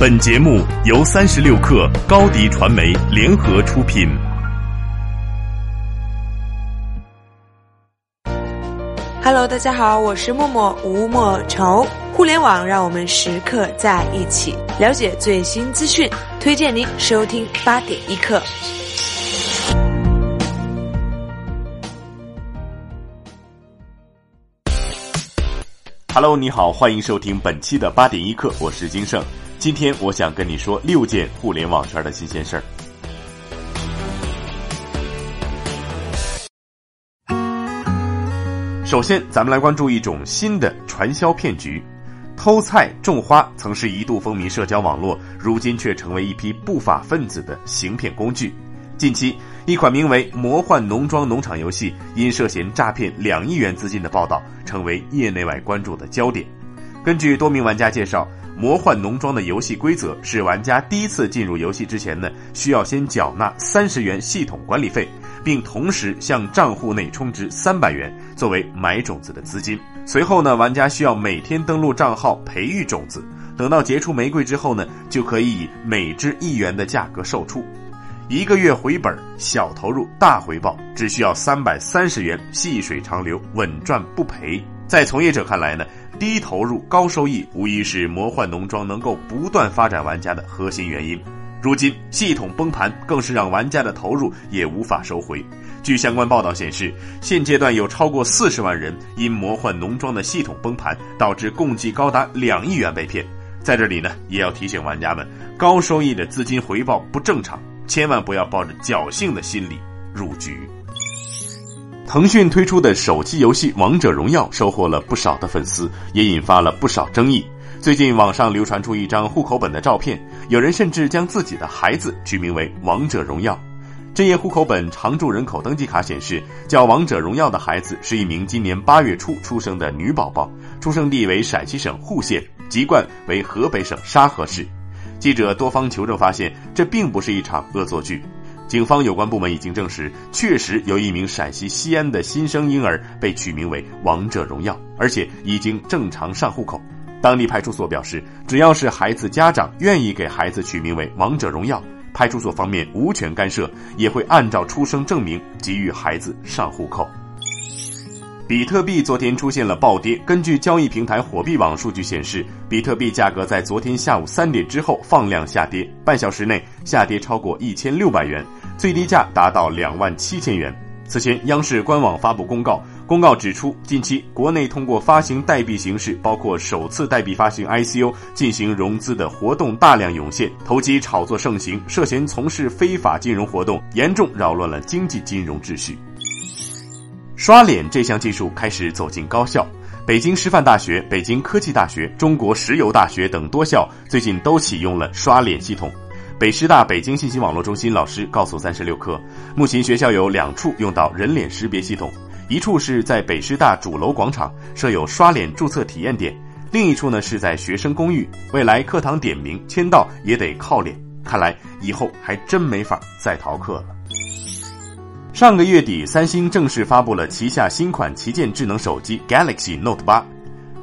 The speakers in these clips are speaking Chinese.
本节目由三十六克高低传媒联合出品。Hello，大家好，我是默默吴莫愁。互联网让我们时刻在一起，了解最新资讯，推荐您收听八点一刻。Hello，你好，欢迎收听本期的八点一刻，我是金盛。今天我想跟你说六件互联网圈的新鲜事儿。首先，咱们来关注一种新的传销骗局。偷菜种花曾是一度风靡社交网络，如今却成为一批不法分子的行骗工具。近期，一款名为《魔幻农庄农场》游戏因涉嫌诈骗两亿元资金的报道，成为业内外关注的焦点。根据多名玩家介绍，《魔幻农庄》的游戏规则是：玩家第一次进入游戏之前呢，需要先缴纳三十元系统管理费。并同时向账户内充值三百元作为买种子的资金。随后呢，玩家需要每天登录账号培育种子，等到结出玫瑰之后呢，就可以以每只一元的价格售出。一个月回本，小投入大回报，只需要三百三十元，细水长流，稳赚不赔。在从业者看来呢，低投入高收益无疑是魔幻农庄能够不断发展玩家的核心原因。如今系统崩盘，更是让玩家的投入也无法收回。据相关报道显示，现阶段有超过四十万人因魔幻农庄的系统崩盘，导致共计高达两亿元被骗。在这里呢，也要提醒玩家们，高收益的资金回报不正常，千万不要抱着侥幸的心理入局。腾讯推出的手机游戏《王者荣耀》收获了不少的粉丝，也引发了不少争议。最近网上流传出一张户口本的照片，有人甚至将自己的孩子取名为“王者荣耀”。这页户口本常住人口登记卡显示，叫“王者荣耀”的孩子是一名今年八月初出生的女宝宝，出生地为陕西省户县，籍贯为河北省沙河市。记者多方求证发现，这并不是一场恶作剧。警方有关部门已经证实，确实有一名陕西西安的新生婴儿被取名为“王者荣耀”，而且已经正常上户口。当地派出所表示，只要是孩子家长愿意给孩子取名为“王者荣耀”，派出所方面无权干涉，也会按照出生证明给予孩子上户口。比特币昨天出现了暴跌，根据交易平台火币网数据显示，比特币价格在昨天下午三点之后放量下跌，半小时内下跌超过一千六百元，最低价达到两万七千元。此前，央视官网发布公告。公告指出，近期国内通过发行代币形式，包括首次代币发行 ICO 进行融资的活动大量涌现，投机炒作盛行，涉嫌从事非法金融活动，严重扰乱了经济金融秩序。刷脸这项技术开始走进高校，北京师范大学、北京科技大学、中国石油大学等多校最近都启用了刷脸系统。北师大北京信息网络中心老师告诉三十六氪，目前学校有两处用到人脸识别系统。一处是在北师大主楼广场设有刷脸注册体验点，另一处呢是在学生公寓。未来课堂点名签到也得靠脸，看来以后还真没法再逃课了。上个月底，三星正式发布了旗下新款旗舰智能手机 Galaxy Note 八，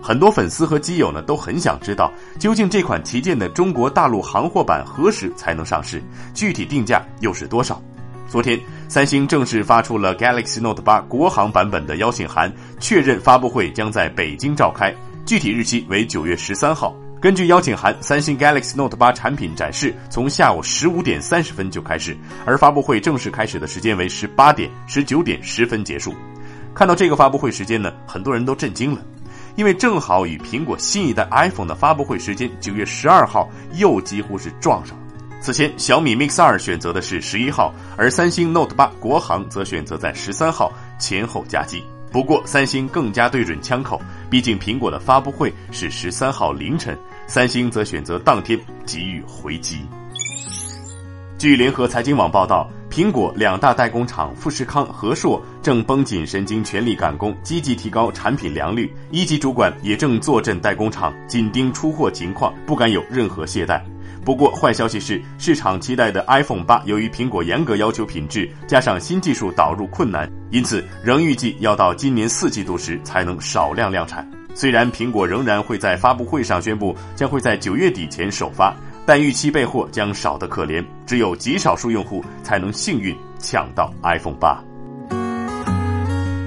很多粉丝和基友呢都很想知道，究竟这款旗舰的中国大陆行货版何时才能上市，具体定价又是多少？昨天，三星正式发出了 Galaxy Note 八国行版本的邀请函，确认发布会将在北京召开，具体日期为九月十三号。根据邀请函，三星 Galaxy Note 八产品展示从下午十五点三十分就开始，而发布会正式开始的时间为十八点十九点十分结束。看到这个发布会时间呢，很多人都震惊了，因为正好与苹果新一代 iPhone 的发布会时间九月十二号又几乎是撞上了。此前，小米 Mix 二选择的是十一号，而三星 Note 八国行则选择在十三号前后夹击。不过，三星更加对准枪口，毕竟苹果的发布会是十三号凌晨，三星则选择当天给予回击。据联合财经网报道，苹果两大代工厂富士康、和硕正绷紧神经，全力赶工，积极提高产品良率。一级主管也正坐镇代工厂，紧盯出货情况，不敢有任何懈怠。不过，坏消息是，市场期待的 iPhone 八由于苹果严格要求品质，加上新技术导入困难，因此仍预计要到今年四季度时才能少量量产。虽然苹果仍然会在发布会上宣布将会在九月底前首发，但预期备货将少得可怜，只有极少数用户才能幸运抢到 iPhone 八。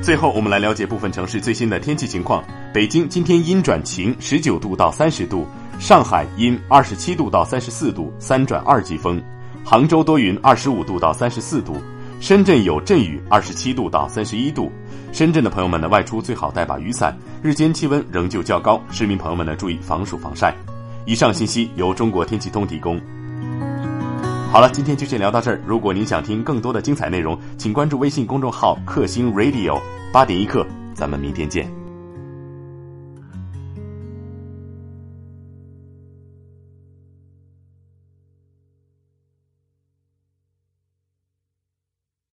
最后，我们来了解部分城市最新的天气情况。北京今天阴转晴，十九度到三十度；上海阴，二十七度到三十四度，三转二级风；杭州多云，二十五度到三十四度；深圳有阵雨，二十七度到三十一度。深圳的朋友们呢，外出最好带把雨伞。日间气温仍旧较高，市民朋友们呢，注意防暑防晒。以上信息由中国天气通提供。好了，今天就先聊到这儿。如果您想听更多的精彩内容，请关注微信公众号“克星 Radio”。八点一刻，咱们明天见。